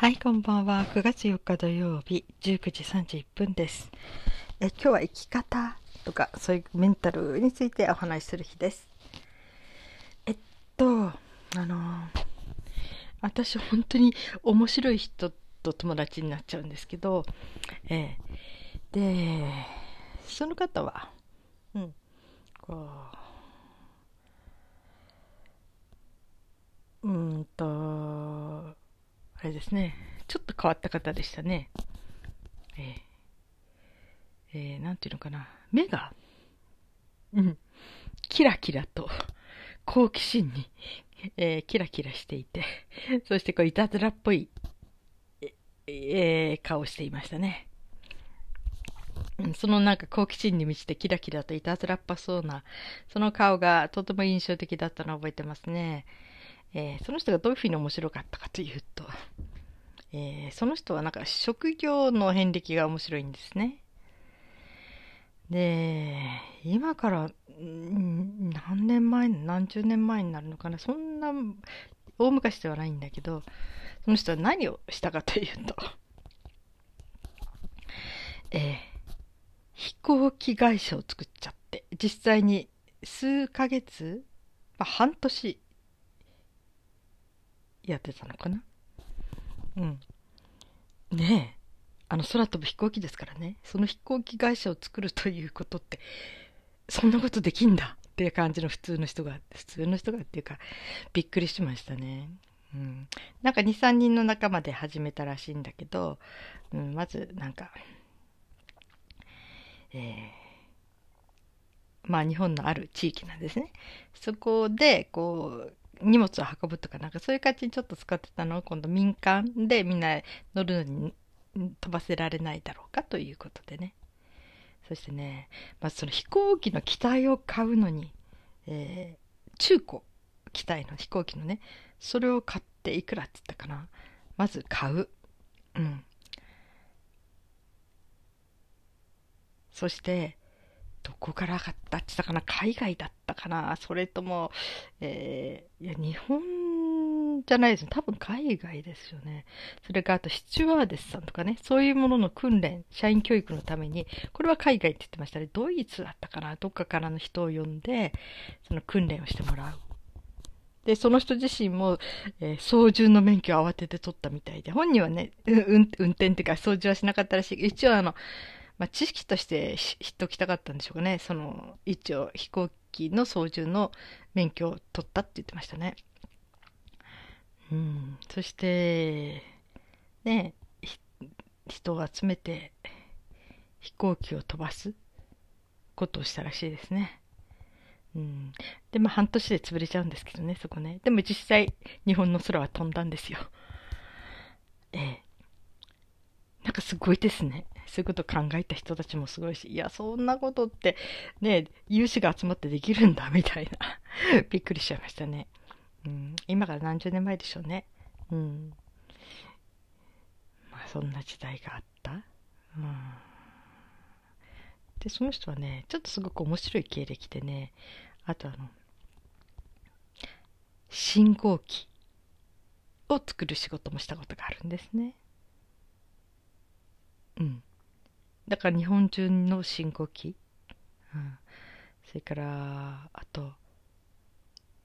はい、こんばんは。9月4日土曜日、19時31分です。え今日は生き方とか、そういうメンタルについてお話しする日です。えっと、あの、私本当に面白い人と友達になっちゃうんですけど、えで、その方は、うん、こう、うんと、あれですね、ちょっと変わった方でしたね。えーえーなんていうのかな、目が、うん、キラキラと、好奇心に、えーキラキラしていて、そしてこう、いたずらっぽい、ええー顔していましたね。そのなんか好奇心に満ちてキラキラといたずらっぱそうな、その顔がとても印象的だったのを覚えてますね。えーその人がどういうふうに面白かったかというと、えーその人はなんか職業の遍歴が面白いんですね。で、今から、何年前、何十年前になるのかな、そんな大昔ではないんだけど、その人は何をしたかというと、えー飛行機会社を作っちゃって、実際に数ヶ月、まあ、半年やってたのかな？うん。ねえ。あの空飛ぶ飛行機ですからね。その飛行機会社を作るということって、そんなことできんだっていう感じの普通の人が、普通の人がっていうか、びっくりしましたね。うん。なんか2、3人の仲間で始めたらしいんだけど、うん、まずなんか、えーまあ日本のある地域なんですね。そこで、こう、荷物を運ぶとか、なんかそういう感じにちょっと使ってたのを今度民間でみんな乗るのに飛ばせられないだろうかということでね。そしてね、まずその飛行機の機体を買うのに、えー中古機体の飛行機のね、それを買っていくらって言ったかな。まず買う。うん。そして、どこから買ったって言ったかな海外だったかなそれとも、えーいや、日本じゃないですね。多分海外ですよね。それかあと、スチュワーデスさんとかね、そういうものの訓練、社員教育のために、これは海外って言ってましたね。ドイツだったかなどっかからの人を呼んで、その訓練をしてもらう。で、その人自身も、えー操縦の免許を慌てて取ったみたいで、本人はね、う運運転っていうか操縦はしなかったらしい。一応あの、まあ、知識としてし知っておきたかったんでしょうかね。その、一応飛行機の操縦の免許を取ったって言ってましたね。うん。そして、ね、人を集めて飛行機を飛ばすことをしたらしいですね。うん。で、まあ半年で潰れちゃうんですけどね、そこね。でも実際、日本の空は飛んだんですよ。ええ。なんかすごいですね。そういうこと考えた人たちもすごいし、いや、そんなことって、ね、有志が集まってできるんだ、みたいな。びっくりしちゃいましたね。うん。今から何十年前でしょうね。うん。まあ、そんな時代があった。うん。で、その人はね、ちょっとすごく面白い経歴でね、あとあの、信号機を作る仕事もしたことがあるんですね。うん。だから日本中の信号機、うん、それから、あと、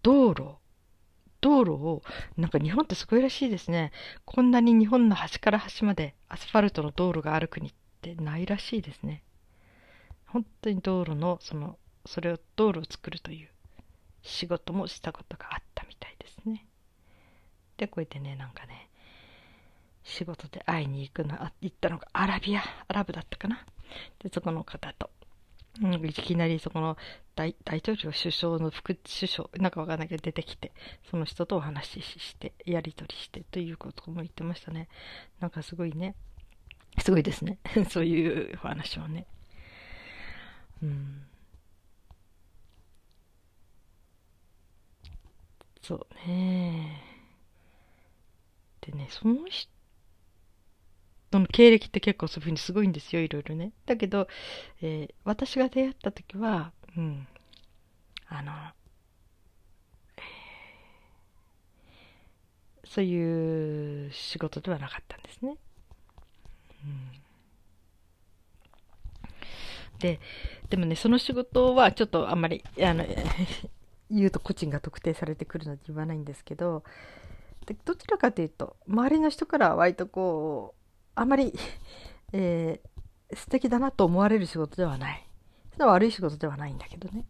道路。道路を、なんか日本ってすごいらしいですね。こんなに日本の端から端までアスファルトの道路がある国ってないらしいですね。本当に道路の、その、それを、道路を作るという仕事もしたことがあったみたいですね。で、こうやってね、なんかね、仕事で会いに行くの、あ行ったのがアラビア、アラブだったかな。で、そこの方と、うん、いきなりそこの大大統領、首相の副首相、なんかわかんないけど出てきて、その人とお話しして、やり取りしてということも言ってましたね。なんかすごいね、すごいですね。そういうお話もね。うん。そうね。でね、その人の経歴って結構そういうふうにすごいんですよ、いろいろね。だけど、えー私が出会った時は、うん、あの、そういう仕事ではなかったんですね。うん、ででもねその仕事はちょっとあんまりあの 言うと個人が特定されてくるので言わないんですけどでどちらかというと周りの人からは割とこうあまり、えー、素敵だなと思われる仕事ではないそれは悪い仕事ではないんだけどね。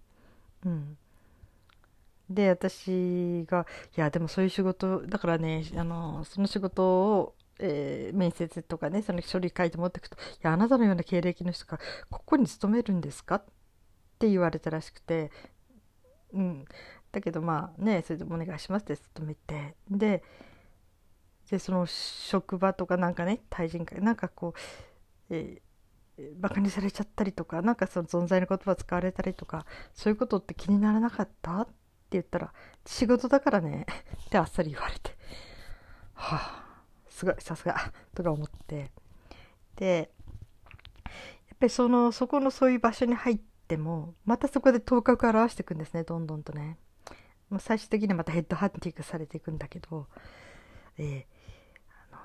うん、で私がいやでもそういう仕事だからねあのその仕事をえー、面接とかねその書類書いて持っていくと「いやあなたのような経歴の人がここに勤めるんですか?」って言われたらしくてうんだけどまあねそれでもお願いしますって勤めてででその職場とかなんかね対人会なんかこう、えー、バカにされちゃったりとかなんかその存在の言葉使われたりとかそういうことって気にならなかった？って言ったら仕事だからね。ってあっさり言われて。はあすごいさすが。とか思って。でやっぱりそのそこのそういう場所に入ってもまたそこで頭角を現していくんですねどんどんとね。もう最終的にはまたヘッドハンティングされていくんだけど、えーあの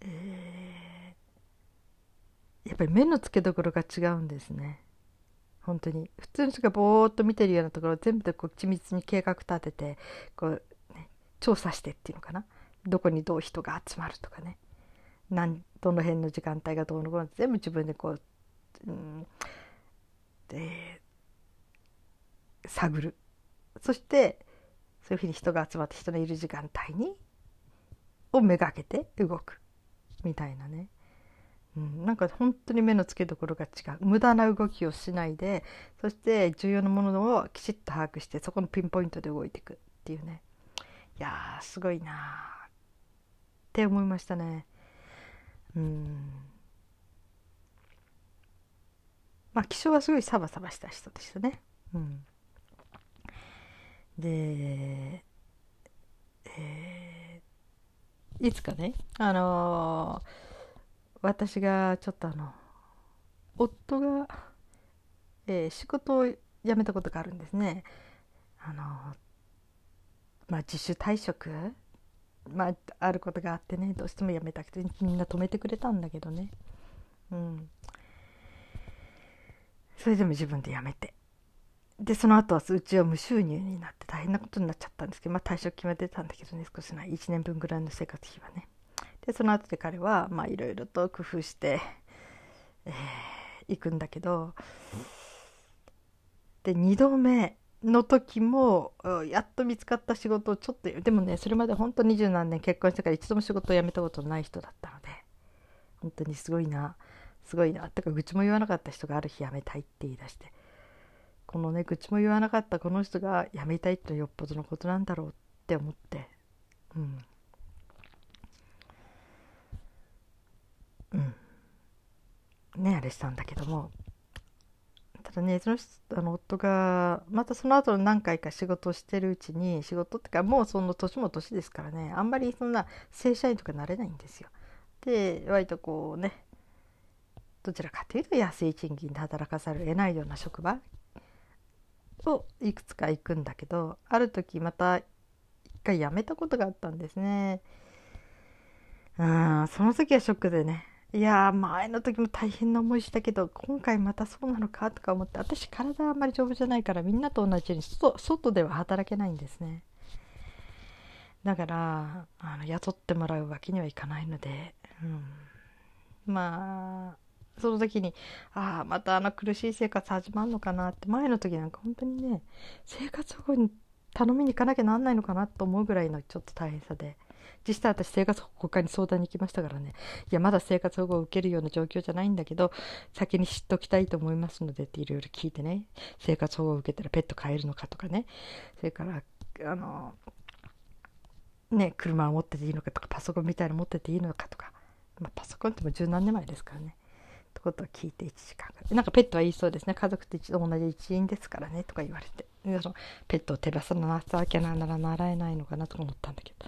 えー、やっぱり目の付けどころが違うんですね。本当に。普通の人がぼーっと見てるようなところを全部でこう緻密に計画立ててこう、ね、調査してっていうのかな。どこにどう人が集まるとかね。何どの辺の時間帯がどうのこうの。全部自分でこう、うん、で探る。そしてそういうふうに人が集まって人のいる時間帯にをめがけて動く。みたいなね、うん、なんか本当に目の付けどころが違う。無駄な動きをしないでそして重要なものをきちっと把握してそこのピンポイントで動いていくっていうね。いやすごいなって思いましたね。うん。まあ気象はすごいサバサバした人でしたね。うん、で、えー、いつかね、あのー、私がちょっとあの夫が、えー、仕事を辞めたことがあるんですね。あのまあ、自主退職まあ、あることがあってねどうしてもやめたくてみんな止めてくれたんだけどね。うん。それでも自分でやめて。でその後はうちは無収入になって大変なことになっちゃったんですけど、まあ、退職金は出たんだけどね少しない1年分ぐらいの生活費はね。でその後で彼はいろいろと工夫して、えー、行くんだけどで2度目の時もやっと見つかった仕事をちょっとでもねそれまで本当二十何年結婚してから一度も仕事を辞めたことない人だったので本当にすごいなすごいなってか愚痴も言わなかった人がある日辞めたいって言い出してこのね愚痴も言わなかったこの人が辞めたいってよっぽどのことなんだろうって思って。うん。うん。ねあれしたんだけども。ただねその人あの夫がまたその後の何回か仕事をしてるうちに仕事ってかもうその年も年ですからね。あんまりそんな正社員とかなれないんですよ。で割とこうねどちらかというと安い賃金で働かざるを得ないような職場。をいくつか行くんだけどある時また一回辞めたことがあったんですね。うんその時はショックでね。いや前の時も大変な思いしたけど今回またそうなのかとか思って私体あんまり丈夫じゃないからみんなと同じように外外では働けないんですね。だからあの雇ってもらうわけにはいかないので、うん、まあその時にああまたあの苦しい生活始まるのかなって前の時なんか本当にね生活保護に頼みに行かなきゃなんないのかなと思うぐらいのちょっと大変さで。実際私生活保護課に相談に行きましたからね。いやまだ生活保護を受けるような状況じゃないんだけど先に知っておきたいと思いますのでっていろいろ聞いてね。生活保護を受けたらペット飼えるのかとかね。それからあのね車を持ってていいのかとかパソコンみたいなの持ってていいのかとか、まあ、パソコンっても十何年前ですからね。ってことを聞いて1時間ぐらいなんかペットはいいそうですね。家族と一度同じ一員ですからね。とか言われて。そのペットを手放さなきゃなら習えないのかなとか思ったんだけど。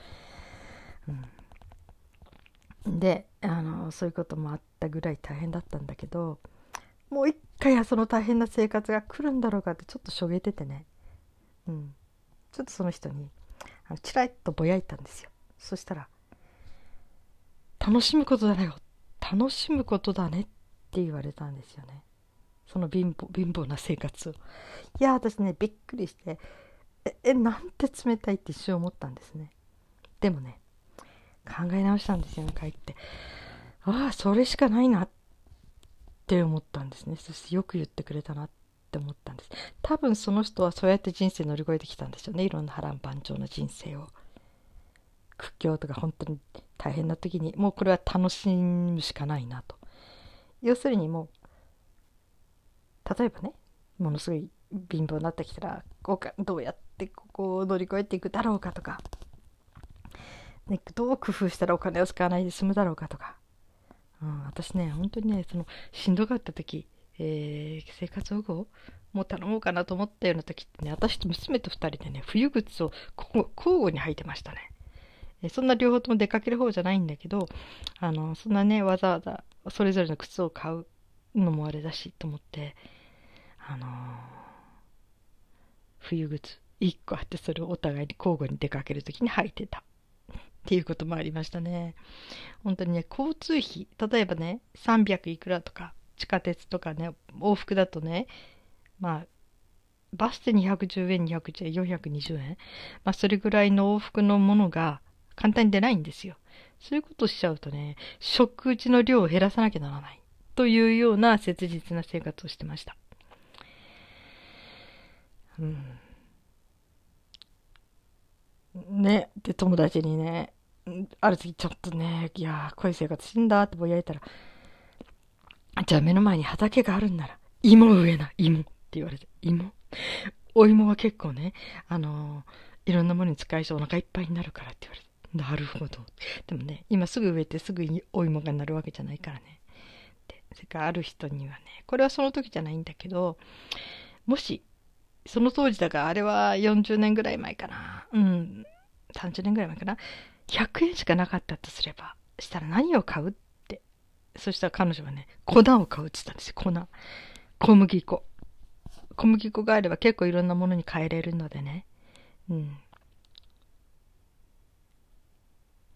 うん、であのそういうこともあったぐらい大変だったんだけどもう一回その大変な生活が来るんだろうかってちょっとしょげててね、うん、ちょっとその人にあのチラッとぼやいたんですよ。そしたら「楽しむことだよ。楽しむことだね」ってって言われたんですよね。その貧乏貧乏な生活を。いや私ねびっくりしてええなんて冷たいって一瞬思ったんですね。でもね考え直したんですよね帰って。ああそれしかないなって思ったんですね。そしてよく言ってくれたなって思ったんです。多分その人はそうやって人生乗り越えてきたんですよね。いろんな波乱万丈の人生を。苦境とか本当に大変な時に。もうこれは楽しむしかないなと。要するにもう例えばねものすごい貧乏になってきたらこうかどうやってここを乗り越えていくだろうかとか、ね、どう工夫したらお金を使わないで済むだろうかとか、うん、私ね本当にねそのしんどかった時、えー、生活保護もう頼もうかなと思ったような時ってね私と娘と2人でね冬靴を交互に履いてましたね。そんな両方とも出かける方じゃないんだけど、あの、そんなね、わざわざそれぞれの靴を買うのもあれだしと思って、あのー、冬靴1個あってそれをお互いに交互に出かける時に履いてた っていうこともありましたね。本当にね、交通費、例えばね、300いくらとか、地下鉄とかね、往復だとね、まあ、バスで210円、210円、420円、まあ、それぐらいの往復のものが簡単に出ないんですよ。そういうことしちゃうとね、食事の量を減らさなきゃならない。というような切実な生活をしてました。うん。ね、で、友達にね、ある時ちょっとね、いやこういう生活してんだってぼやいたら、じゃあ目の前に畑があるんなら、芋植えな、芋って言われて、芋？お芋は結構ね、あのー、いろんなものに使いそうお腹いっぱいになるからって言われて、なるほど。でもね、今すぐ植えてすぐお芋がなるわけじゃないからね。で、それからある人にはね、これはその時じゃないんだけど、もし、その当時だから、あれは40年ぐらい前かな。うん、30年ぐらい前かな。100円しかなかったとすれば、したら何を買うって。そしたら彼女はね、粉を買うって言ったんですよ、粉。小麦粉。小麦粉があれば結構いろんなものに変えれるのでね。うん。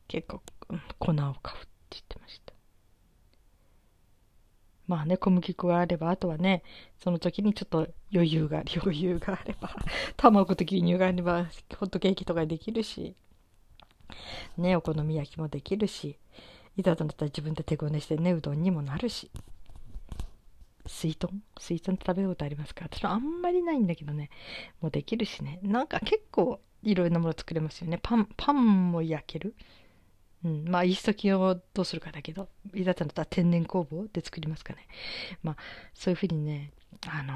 結構、うん、粉を買うって言ってました。まあね、小麦粉があれば、あとはね、その時にちょっと余裕が、余裕があれば、卵と牛乳があれば、ホットケーキとかできるし、ね、お好み焼きもできるし、いざとなったら自分で手ごねしてね、うどんにもなるし。水豚？水豚って食べたことありますか？私はあんまりないんだけどね、もうできるしね。なんか結構いろいろなもの作れますよね。パン、パンも焼ける。うん、まあ、イースト菌をどうするかだけど、いざとなったら天然酵母で作りますかね。まあ、そういうふうにね、あの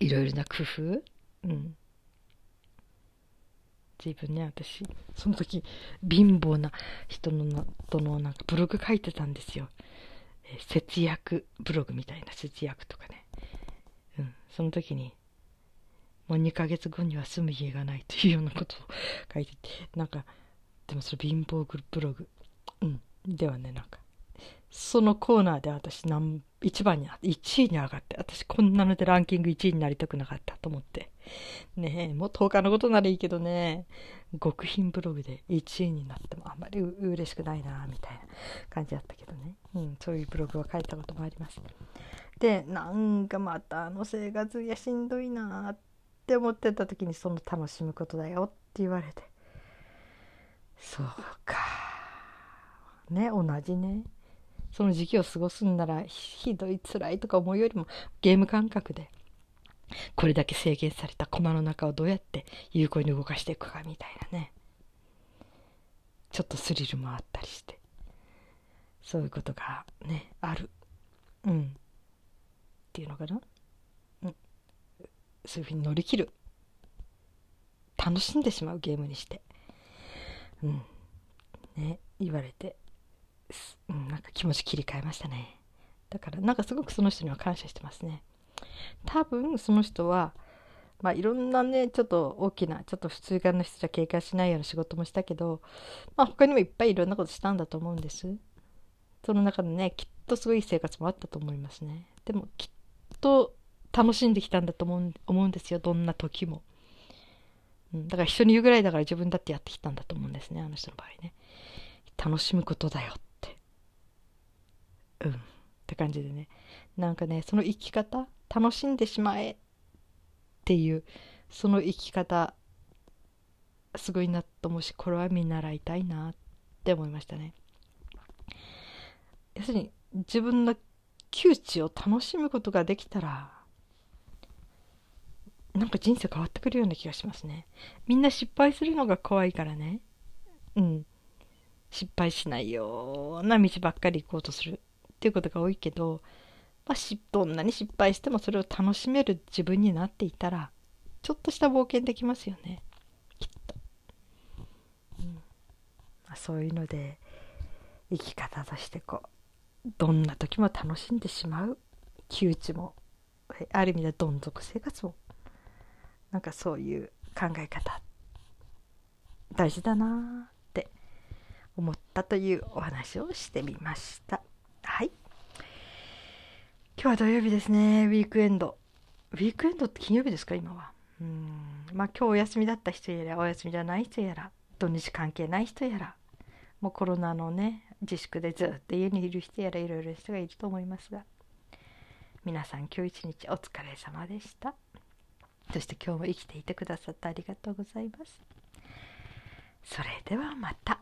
ー、いろいろな工夫、うん。随分ね、私、その時、貧乏な人のとのなんかブログ書いてたんですよ。えー、節約ブログみたいな節約とかね。うん、その時に、もう2ヶ月後には住む家がないというようなことを書いてて、なんか、でもそれ貧乏ブログ。うん。ではね、なんか、そのコーナーで私何、一番に、1位に上がって、私こんなのでランキング1位になりたくなかったと思って。ねえ、もう10日のことならいいけどね、極貧ブログで1位になってもあんまり嬉しくないな、みたいな感じだったけどね。うん、そういうブログを書いたこともあります。で、なんかまたあの生活やしんどいなって思ってた時にその楽しむことだよって言われて。そうか。ね、同じね。その時期を過ごすんなら、ひどい辛いとか思うよりも、ゲーム感覚で、これだけ制限された駒の中をどうやって有効に動かしていくかみたいなね。ちょっとスリルもあったりして。そういうことがね、ある。うん。っていうのかな。うん。そういうふうに乗り切る。楽しんでしまうゲームにして。うん、ね、言われて、うん、なんか気持ち切り替えましたね。だから、なんかすごくその人には感謝してますね。多分、その人は、まあ、いろんなね、ちょっと大きな、ちょっと普通側の人じゃ警戒しないような仕事もしたけど、まあ、他にもいっぱいいろんなことしたんだと思うんです。その中でね、きっとすごい生活もあったと思いますね。でも、きっと楽しんできたんだと思う思うんですよ、どんな時も。うん、だから人に言うぐらいだから自分だってやってきたんだと思うんですね、あの人の場合ね。楽しむことだよって。うん。って感じでね。なんかね、その生き方、楽しんでしまえっていう、その生き方、すごいなと思うし、これは見習いたいなって思いましたね。要するに、自分の窮地を楽しむことができたら、なんか人生変わってくるような気がしますね。みんな失敗するのが怖いからね。うん。失敗しないような道ばっかり行こうとするっていうことが多いけど、まあ、どんなに失敗してもそれを楽しめる自分になっていたら、ちょっとした冒険できますよね。きっと。うんまあ、そういうので、生き方としてこう、どんな時も楽しんでしまう窮地も、ある意味でどん底生活もなんかそういう考え方大事だなって思ったというお話をしてみました。はい。今日は土曜日ですね。ウィークエンド。ウィークエンドって金曜日ですか？今は。うん。まあ今日お休みだった人やらお休みじゃない人やら土日関係ない人やらもうコロナのね自粛でずっと家にいる人やらいろいろ人がいると思いますが皆さん今日一日お疲れ様でした。そして今日も生きていてくださってありがとうございます。それではまた。